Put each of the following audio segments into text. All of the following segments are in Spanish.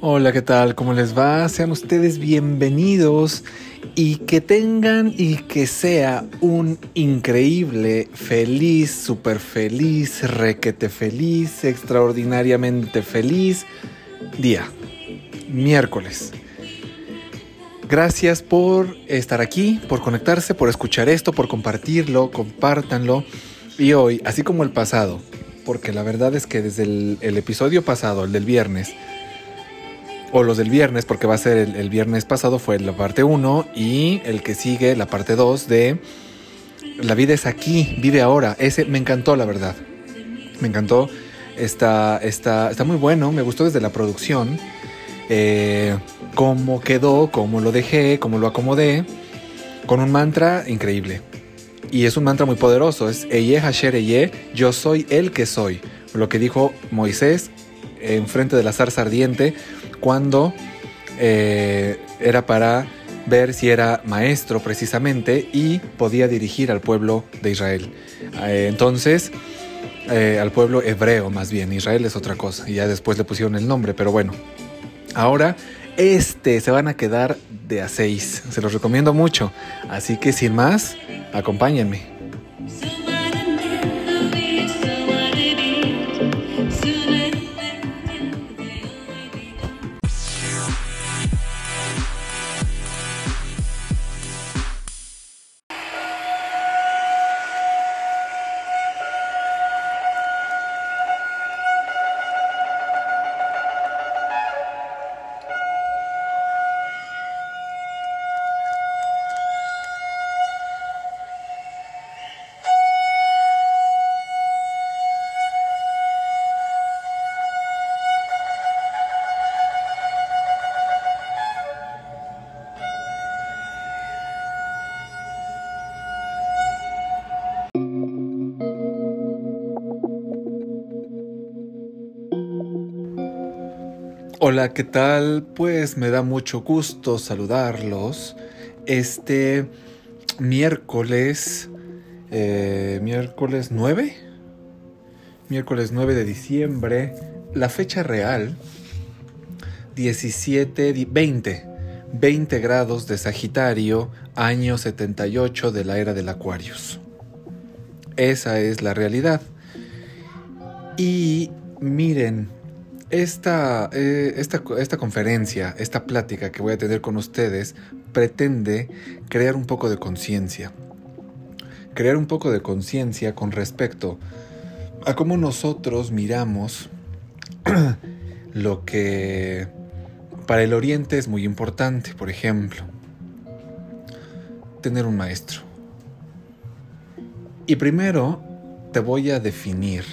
Hola, ¿qué tal? ¿Cómo les va? Sean ustedes bienvenidos y que tengan y que sea un increíble, feliz, súper feliz, requete feliz, extraordinariamente feliz día, miércoles. Gracias por estar aquí, por conectarse, por escuchar esto, por compartirlo, compártanlo. Y hoy, así como el pasado, porque la verdad es que desde el, episodio pasado, el del viernes, o los del viernes, porque va a ser el, viernes pasado, fue la parte 1 y el que sigue, la parte 2 de La vida es aquí, vive ahora. Ese me encantó, la verdad. Me encantó. Está, está, está muy bueno, me gustó desde la producción. Eh, cómo quedó, cómo lo dejé, cómo lo acomodé. Con un mantra increíble. Y es un mantra muy poderoso. Es Eye Hasher Eye, yo soy el que soy. Lo que dijo Moisés en frente de la zarza ardiente cuando eh, era para ver si era maestro precisamente y podía dirigir al pueblo de Israel. Eh, entonces, eh, al pueblo hebreo más bien, Israel es otra cosa, y ya después le pusieron el nombre, pero bueno, ahora este se van a quedar de a seis, se los recomiendo mucho, así que sin más, acompáñenme. Hola, ¿qué tal? Pues me da mucho gusto saludarlos. Este miércoles, eh, miércoles 9, miércoles 9 de diciembre, la fecha real, 17, 20, 20 grados de Sagitario, año 78 de la era del Acuarios. Esa es la realidad. Y miren, esta, eh, esta, esta, conferencia, esta plática que voy a tener con ustedes, pretende crear un poco de conciencia. Crear un poco de conciencia con respecto a cómo nosotros miramos lo que para el Oriente es muy importante. Por ejemplo, tener un maestro. Y primero te voy a definir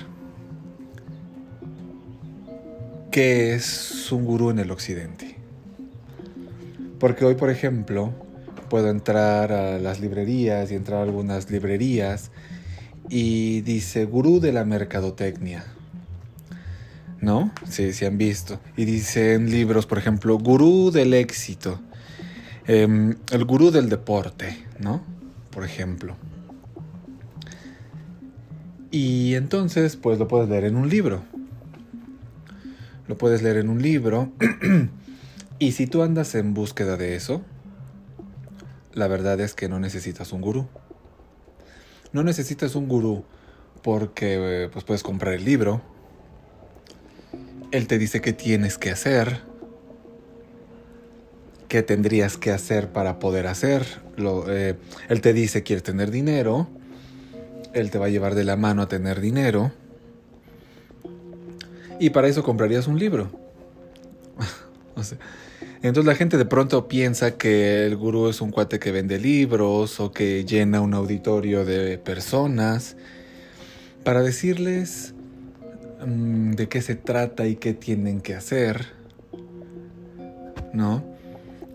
qué es un gurú en el occidente. Porque hoy, por ejemplo, puedo entrar a las librerías y entrar a algunas librerías y dice gurú de la mercadotecnia. ¿No? Sí, sí han visto. Y dicen libros, por ejemplo, gurú del éxito. Em, el gurú del deporte, ¿no? Por ejemplo. Y entonces, pues lo puedes leer en un libro lo puedes leer en un libro. y si tú andas en búsqueda de eso, la verdad es que no necesitas un gurú. No necesitas un gurú porque pues puedes comprar el libro. Él te dice qué tienes que hacer, qué tendrías que hacer para poder hacer. Eh, él te dice quieres tener dinero, él te va a llevar de la mano a tener dinero y para eso comprarías un libro. entonces la gente de pronto piensa que el gurú es un cuate que vende libros o que llena un auditorio de personas para decirles mm, de qué se trata y qué tienen que hacer. ¿No?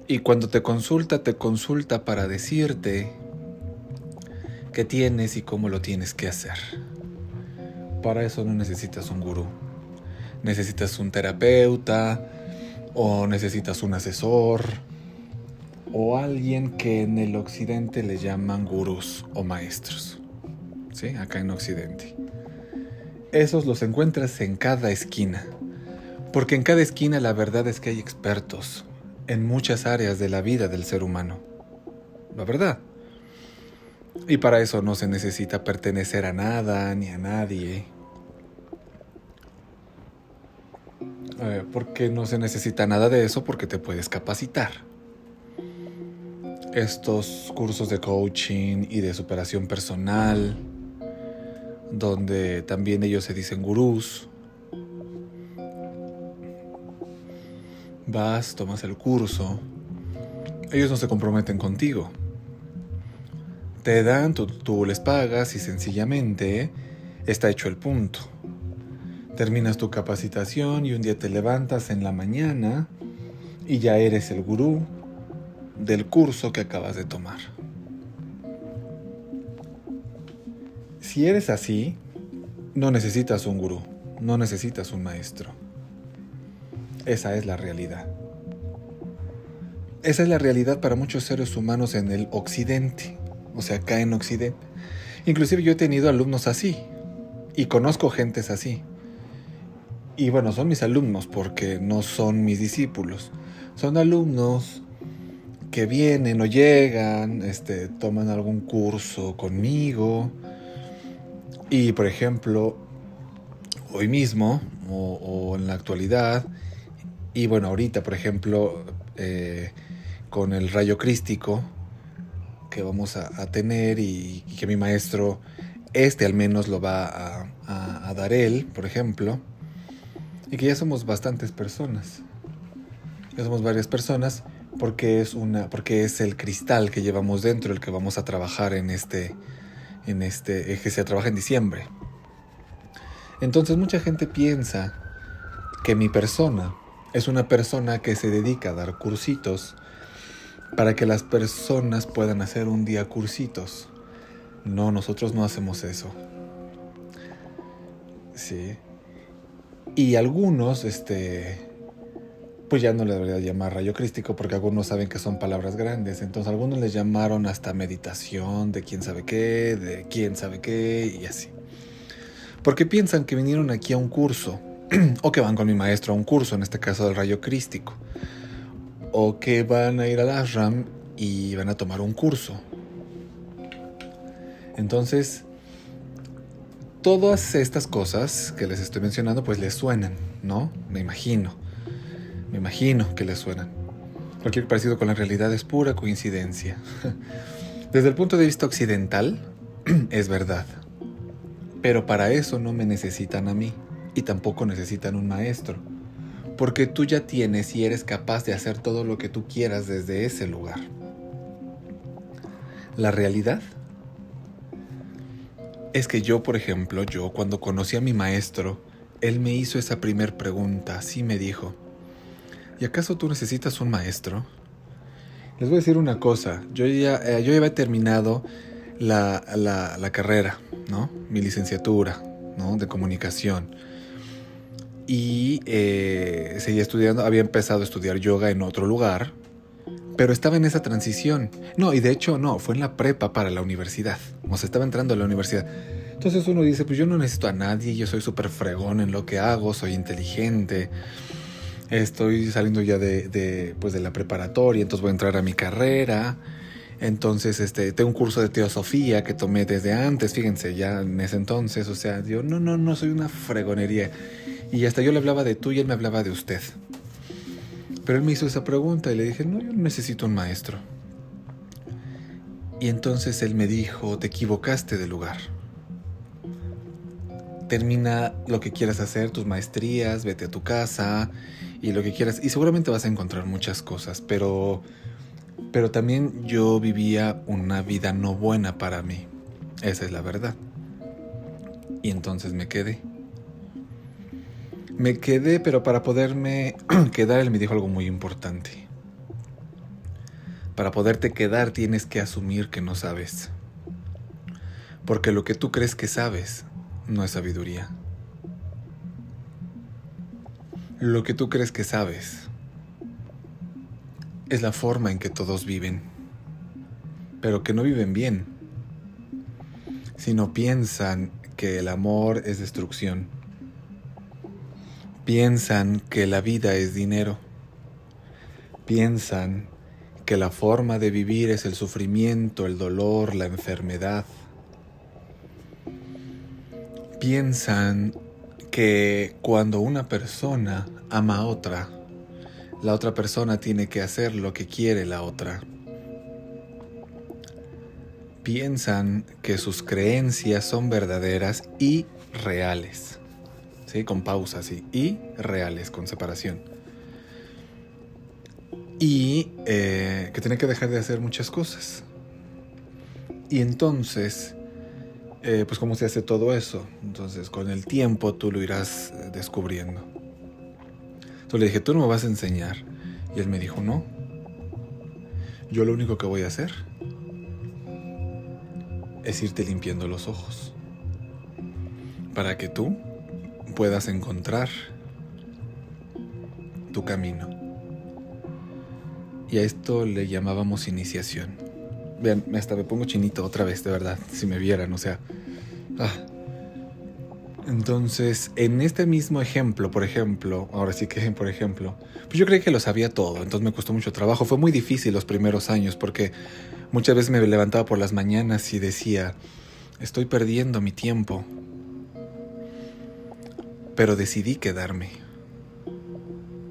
Y cuando te consulta, te consulta para decirte qué tienes y cómo lo tienes que hacer. Para eso no necesitas un gurú necesitas un terapeuta o necesitas un asesor o alguien que en el occidente le llaman gurús o maestros. ¿Sí? Acá en occidente. Esos los encuentras en cada esquina. Porque en cada esquina la verdad es que hay expertos en muchas áreas de la vida del ser humano. La verdad. Y para eso no se necesita pertenecer a nada ni a nadie. Porque no se necesita nada de eso porque te puedes capacitar. Estos cursos de coaching y de superación personal, donde también ellos se dicen gurús, vas, tomas el curso, ellos no se comprometen contigo. Te dan, tú, les pagas y sencillamente está hecho el punto. Terminas tu capacitación y un día te levantas en la mañana y ya eres el gurú del curso que acabas de tomar. Si eres así, no necesitas un gurú, no necesitas un maestro. Esa es la realidad. Esa es la realidad para muchos seres humanos en el occidente, o sea, acá en occidente. Inclusive yo he tenido alumnos así y conozco gentes así. Y bueno, son mis alumnos porque no son mis discípulos. Son alumnos que vienen o llegan, este, toman algún curso conmigo. Y por ejemplo, hoy mismo o en la actualidad, y bueno, ahorita, por ejemplo, eh, con el rayo crístico que vamos a, tener y, que mi maestro, este al menos lo va a, a, dar él, por ejemplo, y que ya somos bastantes personas. Ya somos varias personas porque es una porque es el cristal que llevamos dentro el que vamos a trabajar en este en este que se trabaja en diciembre. Entonces mucha gente piensa que mi persona es una persona que se dedica a dar cursitos para que las personas puedan hacer un día cursitos. No, nosotros no hacemos eso. Sí. Y algunos, este, pues ya no le debería llamar rayo crístico porque algunos saben que son palabras grandes. Entonces algunos les llamaron hasta meditación de quién sabe qué, de quién sabe qué y así. Porque piensan que vinieron aquí a un curso o que van con mi maestro a un curso, en este caso del rayo crístico, o que van a ir al ashram y van a tomar un curso. Entonces, todas estas cosas que les estoy mencionando, pues les suenan, ¿no? Me imagino. Me imagino que les suenan. Cualquier parecido con la realidad es pura coincidencia. Desde el punto de vista occidental, es verdad. Pero para eso no me necesitan a mí y tampoco necesitan un maestro, porque tú ya tienes y eres capaz de hacer todo lo que tú quieras desde ese lugar. La realidad es que yo, por ejemplo, yo cuando conocí a mi maestro, él me hizo esa primer pregunta, así me dijo, ¿y acaso tú necesitas un maestro? Les voy a decir una cosa, yo ya, eh, yo ya había terminado la, la, carrera, ¿no? Mi licenciatura, ¿no? De comunicación y eh, seguía estudiando, había empezado a estudiar yoga en otro lugar, pero estaba en esa transición. No, y de hecho no, fue en la prepa para la universidad, o sea, estaba entrando a la universidad. Entonces uno dice, pues yo no necesito a nadie, yo soy súper fregón en lo que hago, soy inteligente, estoy saliendo ya de, de, pues de la preparatoria, entonces voy a entrar a mi carrera. Entonces, este, tengo un curso de teosofía que tomé desde antes, fíjense, ya en ese entonces, o sea, yo no, no, no soy una fregonería. Y hasta yo le hablaba de tú y él me hablaba de usted. Pero él me hizo esa pregunta y le dije, no, yo necesito un maestro. Y entonces él me dijo, te equivocaste de lugar. Termina lo que quieras hacer, tus maestrías, vete a tu casa y lo que quieras. Y seguramente vas a encontrar muchas cosas, pero, pero también yo vivía una vida no buena para mí. Esa es la verdad. Y entonces me quedé. Me quedé, pero para poderme quedar, él me dijo algo muy importante. Para poderte quedar tienes que asumir que no sabes. Porque lo que tú crees que sabes no es sabiduría. Lo que tú crees que sabes es la forma en que todos viven, pero que no viven bien, sino piensan que el amor es destrucción Piensan que la vida es dinero. Piensan que la forma de vivir es el sufrimiento, el dolor, la enfermedad. Piensan que cuando una persona ama a otra, la otra persona tiene que hacer lo que quiere la otra. Piensan que sus creencias son verdaderas y reales. ¿Sí? Con pausas, Y reales, con separación. Y eh, que tiene que dejar de hacer muchas cosas. Y entonces, eh, pues cómo se hace todo eso. Entonces, con el tiempo tú lo irás eh, descubriendo. Entonces le dije, tú no me vas a enseñar. Y él me dijo, no. Yo lo único que voy a hacer es irte limpiando los ojos. Para que tú puedas encontrar tu camino. Y a esto le llamábamos iniciación. Vean, hasta me pongo chinito otra vez, de verdad, si me vieran, o sea. Ah. Entonces, en este mismo ejemplo, por ejemplo, ahora sí que, por ejemplo, pues yo creí que lo sabía todo, entonces me costó mucho trabajo. Fue muy difícil los primeros años porque muchas veces me levantaba por las mañanas y decía, estoy perdiendo mi tiempo. Pero decidí quedarme.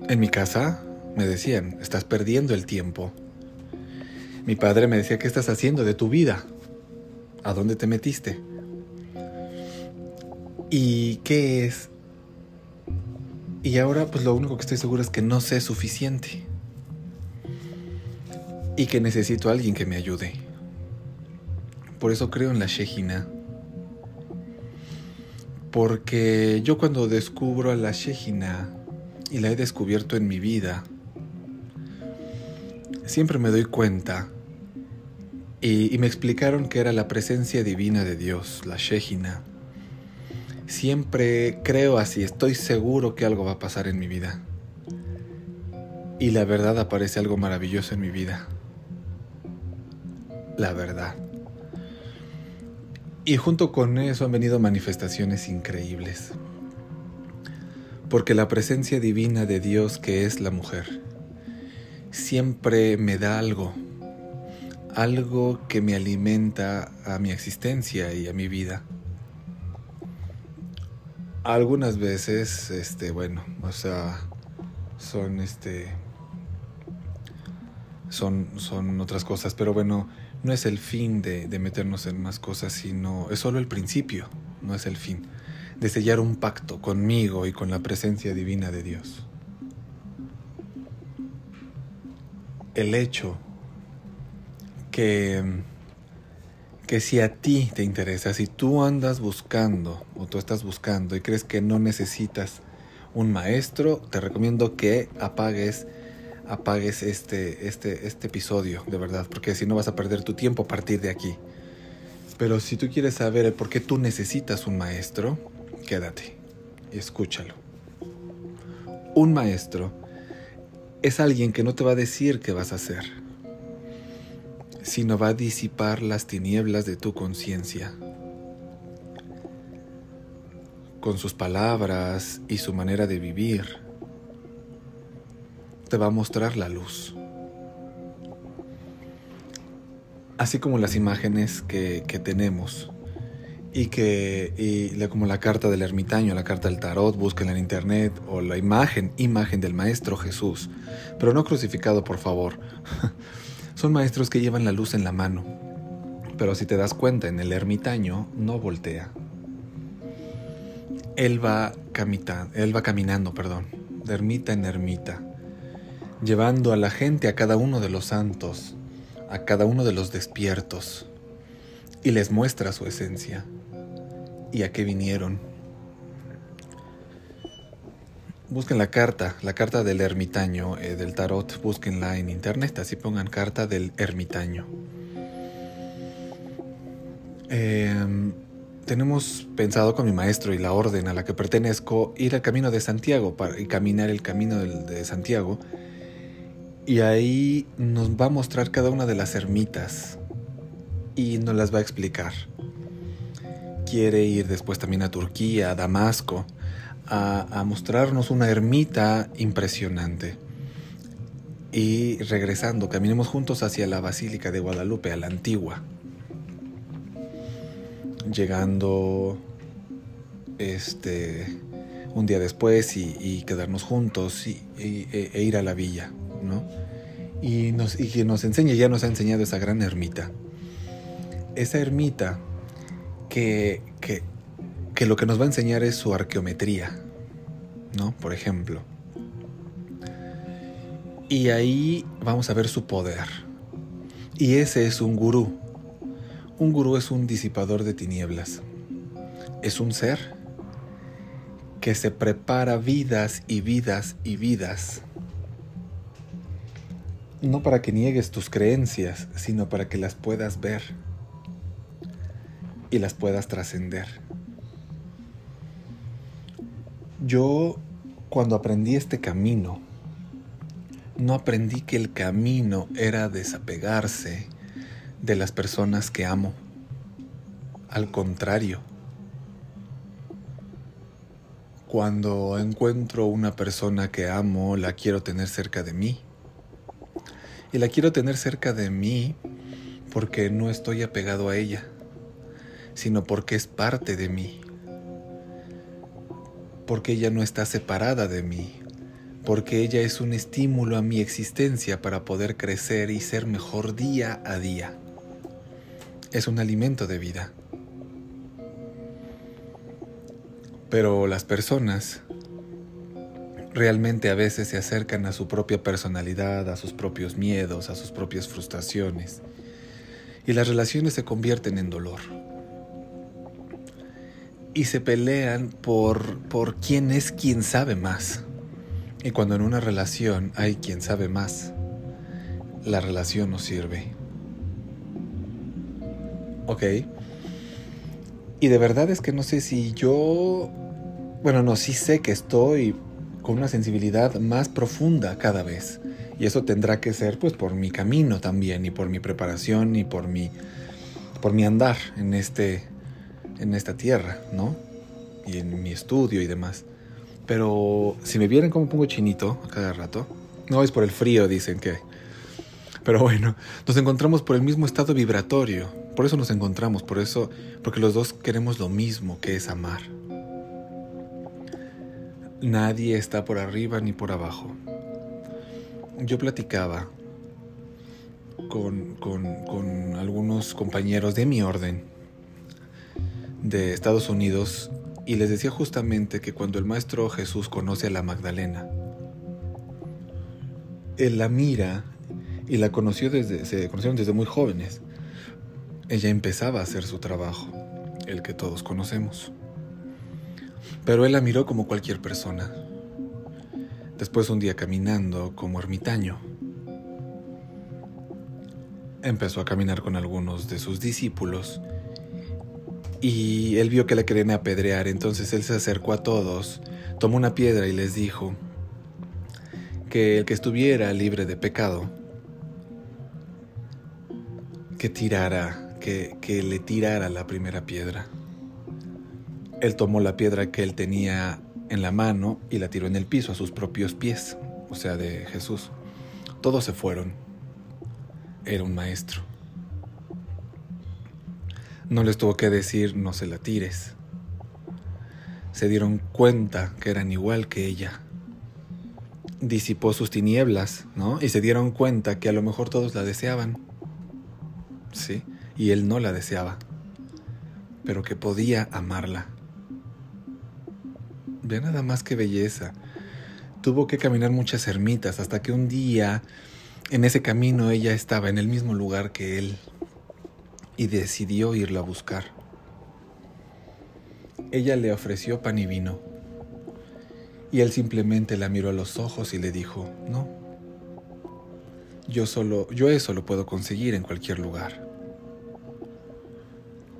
En mi casa me decían, estás perdiendo el tiempo. Mi padre me decía, ¿qué estás haciendo de tu vida? ¿A dónde te metiste? ¿Y qué es? Y ahora pues lo único que estoy seguro es que no sé suficiente. Y que necesito a alguien que me ayude. Por eso creo en la Shejina. Porque yo cuando descubro a la Shejina y la he descubierto en mi vida, siempre me doy cuenta y, me explicaron que era la presencia divina de Dios, la Shejina. Siempre creo así, estoy seguro que algo va a pasar en mi vida. Y la verdad aparece algo maravilloso en mi vida. La verdad. Y junto con eso han venido manifestaciones increíbles. Porque la presencia divina de Dios que es la mujer siempre me da algo, algo que me alimenta a mi existencia y a mi vida algunas veces, este, bueno, o sea, son este son, son otras cosas, pero bueno, no es el fin de, de, meternos en más cosas, sino es solo el principio, no es el fin, de sellar un pacto conmigo y con la presencia divina de Dios. El hecho que que si a ti te interesa, si tú andas buscando o tú estás buscando y crees que no necesitas un maestro, te recomiendo que apagues apagues este, este, este episodio, de verdad, porque si no vas a perder tu tiempo a partir de aquí. Pero si tú quieres saber por qué tú necesitas un maestro, quédate y escúchalo. Un maestro es alguien que no te va a decir qué vas a hacer sino va a disipar las tinieblas de tu conciencia. Con sus palabras y su manera de vivir, te va a mostrar la luz. Así como las imágenes que, tenemos y que como la carta del ermitaño, la carta del tarot, búsquenla en internet o la imagen, imagen del maestro Jesús, pero no crucificado, por favor. Son maestros que llevan la luz en la mano, pero si te das cuenta en el ermitaño no voltea. Él va, él va caminando, perdón, de ermita en ermita, llevando a la gente a cada uno de los santos, a cada uno de los despiertos, y les muestra su esencia y a qué vinieron Busquen la carta, la carta del ermitaño eh, del tarot, búsquenla en internet, así pongan carta del ermitaño. Em, tenemos pensado con mi maestro y la orden a la que pertenezco ir al camino de Santiago para, y caminar el camino de Santiago. Y ahí nos va a mostrar cada una de las ermitas y nos las va a explicar. Quiere ir después también a Turquía, a Damasco a, mostrarnos una ermita impresionante. Y regresando, caminemos juntos hacia la Basílica de Guadalupe, a la antigua. Llegando este un día después y, quedarnos juntos y, e, e, ir a la villa, ¿no? Y, nos, y que nos enseñe, ya nos ha enseñado esa gran ermita. Esa ermita que, que, que lo que nos va a enseñar es su arqueometría, ¿no? Por ejemplo. Y ahí vamos a ver su poder. Y ese es un gurú. Un gurú es un disipador de tinieblas. Es un ser que se prepara vidas y vidas y vidas. No para que niegues tus creencias, sino para que las puedas ver y las puedas trascender. Yo, cuando aprendí este camino, no aprendí que el camino era desapegarse de las personas que amo. Al contrario, cuando encuentro una persona que amo, la quiero tener cerca de mí. Y la quiero tener cerca de mí porque no estoy apegado a ella, sino porque es parte de mí porque ella no está separada de mí, porque ella es un estímulo a mi existencia para poder crecer y ser mejor día a día. Es un alimento de vida. Pero las personas realmente a veces se acercan a su propia personalidad, a sus propios miedos, a sus propias frustraciones, y las relaciones se convierten en dolor y se pelean por, por quién es quien sabe más. Y cuando en una relación hay quien sabe más, la relación no sirve. ¿Ok? Y de verdad es que no sé si yo... Bueno, no, sí sé que estoy con una sensibilidad más profunda cada vez. Y eso tendrá que ser pues por mi camino también y por mi preparación y por mi, por mi andar en este, en esta tierra, ¿no? Y en mi estudio y demás. Pero si me vieran como pongo chinito a cada rato, no es por el frío, dicen que. Pero bueno, nos encontramos por el mismo estado vibratorio. Por eso nos encontramos, por eso, porque los dos queremos lo mismo, que es amar. Nadie está por arriba ni por abajo. Yo platicaba con, con, algunos compañeros de mi orden de Estados Unidos y les decía justamente que cuando el Maestro Jesús conoce a la Magdalena, él la mira y la conoció desde, se conocieron desde muy jóvenes. Ella empezaba a hacer su trabajo, el que todos conocemos. Pero él la miró como cualquier persona. Después un día caminando como ermitaño, empezó a caminar con algunos de sus discípulos y él vio que la querían apedrear, entonces él se acercó a todos, tomó una piedra y les dijo que el que estuviera libre de pecado, que tirara, que, que le tirara la primera piedra. Él tomó la piedra que él tenía en la mano y la tiró en el piso a sus propios pies, o sea, de Jesús. Todos se fueron. Era un maestro. No les tuvo que decir no se la tires. Se dieron cuenta que eran igual que ella. Disipó sus tinieblas, ¿no? Y se dieron cuenta que a lo mejor todos la deseaban. Sí, y él no la deseaba, pero que podía amarla. Ve nada más que belleza. Tuvo que caminar muchas ermitas hasta que un día en ese camino ella estaba en el mismo lugar que él y decidió irla a buscar. Ella le ofreció pan y vino, y él simplemente la miró a los ojos y le dijo, no, yo solo, yo eso lo puedo conseguir en cualquier lugar.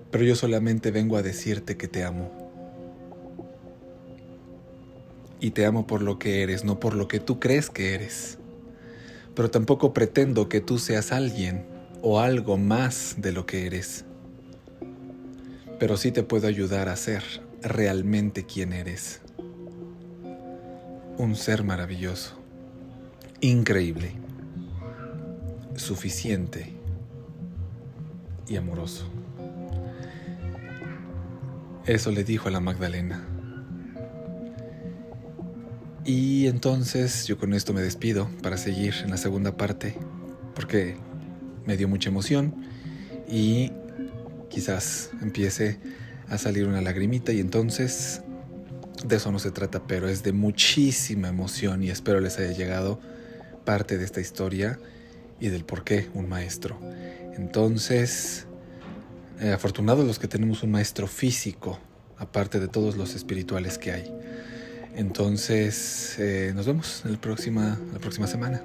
Pero yo solamente vengo a decirte que te amo. Y te amo por lo que eres, no por lo que tú crees que eres. Pero tampoco pretendo que tú seas alguien o algo más de lo que eres. Pero sí te puedo ayudar a ser realmente quien eres. un ser maravilloso, increíble, suficiente y amoroso. Eso le dijo a la Magdalena. Y entonces yo con esto me despido para seguir en la segunda parte, porque me dio mucha emoción y quizás empiece a salir una lagrimita y entonces de eso no se trata, pero es de muchísima emoción y espero les haya llegado parte de esta historia y del por qué un maestro. Entonces, eh, afortunados los que tenemos un maestro físico, aparte de todos los espirituales que hay. Entonces, eh, nos vemos en próxima, la próxima semana.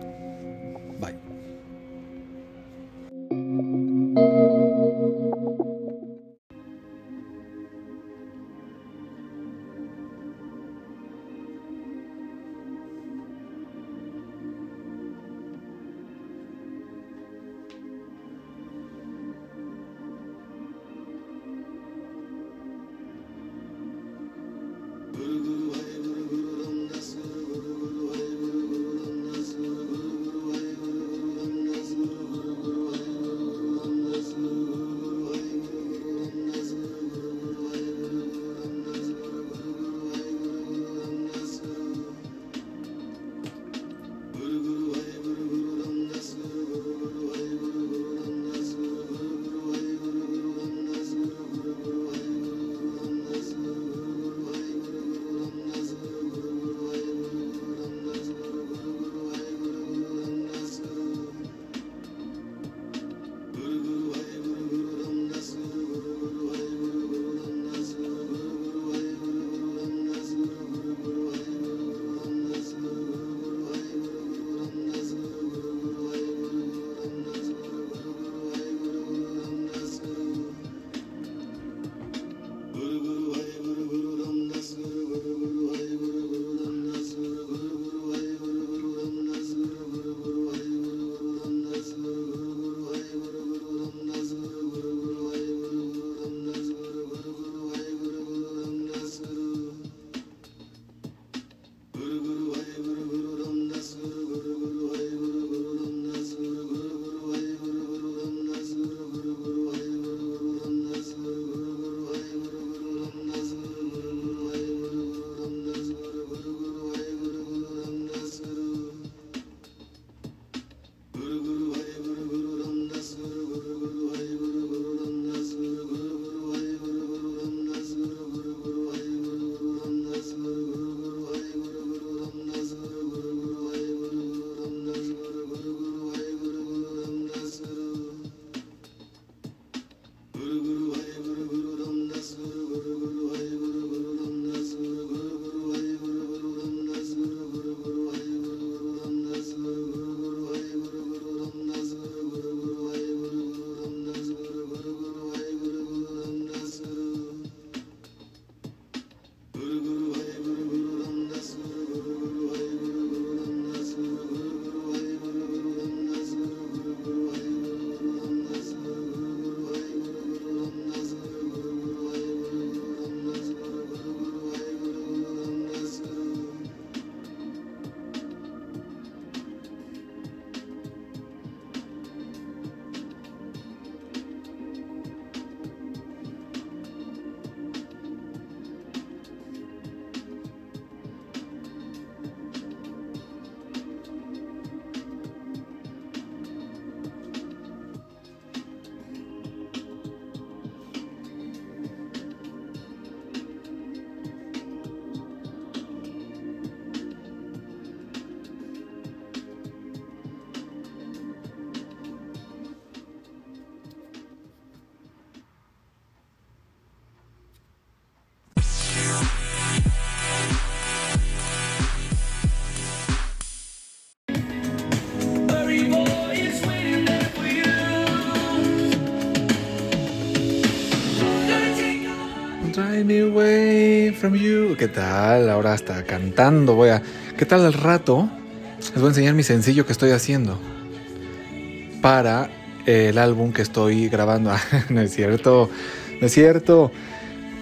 ¿Qué tal? Ahora hasta cantando voy a... ¿Qué tal al rato? Les voy a enseñar mi sencillo que estoy haciendo para el álbum que estoy grabando. Ah, no es cierto, no es cierto.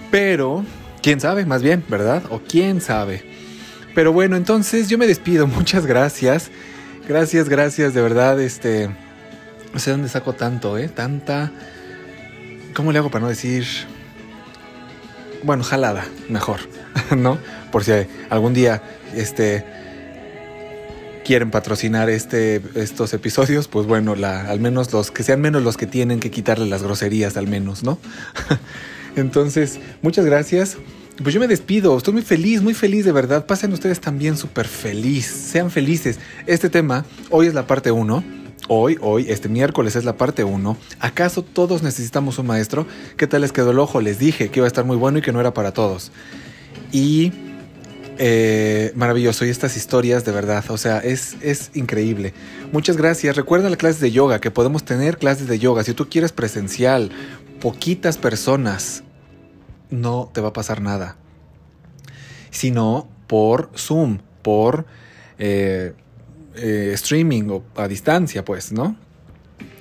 Pero, quién sabe, más bien, ¿verdad? O quién sabe. Pero bueno, entonces yo me despido. Muchas gracias. Gracias, gracias, de verdad, este... No sé dónde saco tanto, ¿eh? Tanta... ¿Cómo le hago para no decir... Bueno, jalada, mejor, ¿no? Por si algún día, este... Quieren patrocinar este, estos episodios, pues bueno, la, al menos los que sean menos los que tienen que quitarle las groserías, al menos, ¿no? Entonces, muchas gracias. Pues yo me despido, estoy muy feliz, muy feliz de verdad. Pasen ustedes también súper feliz, sean felices. Este tema, hoy es la parte 1. Hoy, hoy, este miércoles es la parte 1. ¿Acaso todos necesitamos un maestro? ¿Qué tal les quedó el ojo? Les dije que iba a estar muy bueno y que no era para todos. Y eh, maravilloso. Y estas historias, de verdad, o sea, es, es increíble. Muchas gracias. Recuerda las clases de yoga, que podemos tener clases de yoga. Si tú quieres presencial, poquitas personas, no te va a pasar nada. Sino por Zoom, por eh, eh, streaming o a distancia, pues, ¿no?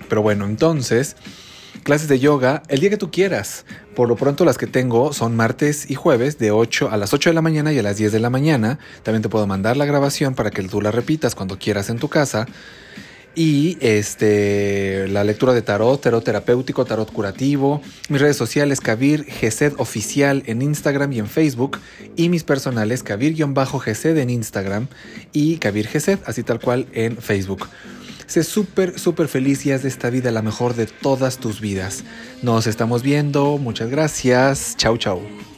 Pero bueno, entonces, clases de yoga el día que tú quieras. Por lo pronto las que tengo son martes y jueves de 8 a las 8 de la mañana y a las 10 de la mañana. También te puedo mandar la grabación para que tú la repitas cuando quieras en tu casa. Y este, la lectura de tarot, tarot terapéutico, tarot curativo. Mis redes sociales, Kabir Gesed Oficial en Instagram y en Facebook. Y mis personales, Kabir-Gesed en Instagram y Kabir Gesed, así tal cual en Facebook. Sé súper, súper feliz y haz de esta vida la mejor de todas tus vidas. Nos estamos viendo. Muchas gracias. Chau, chau.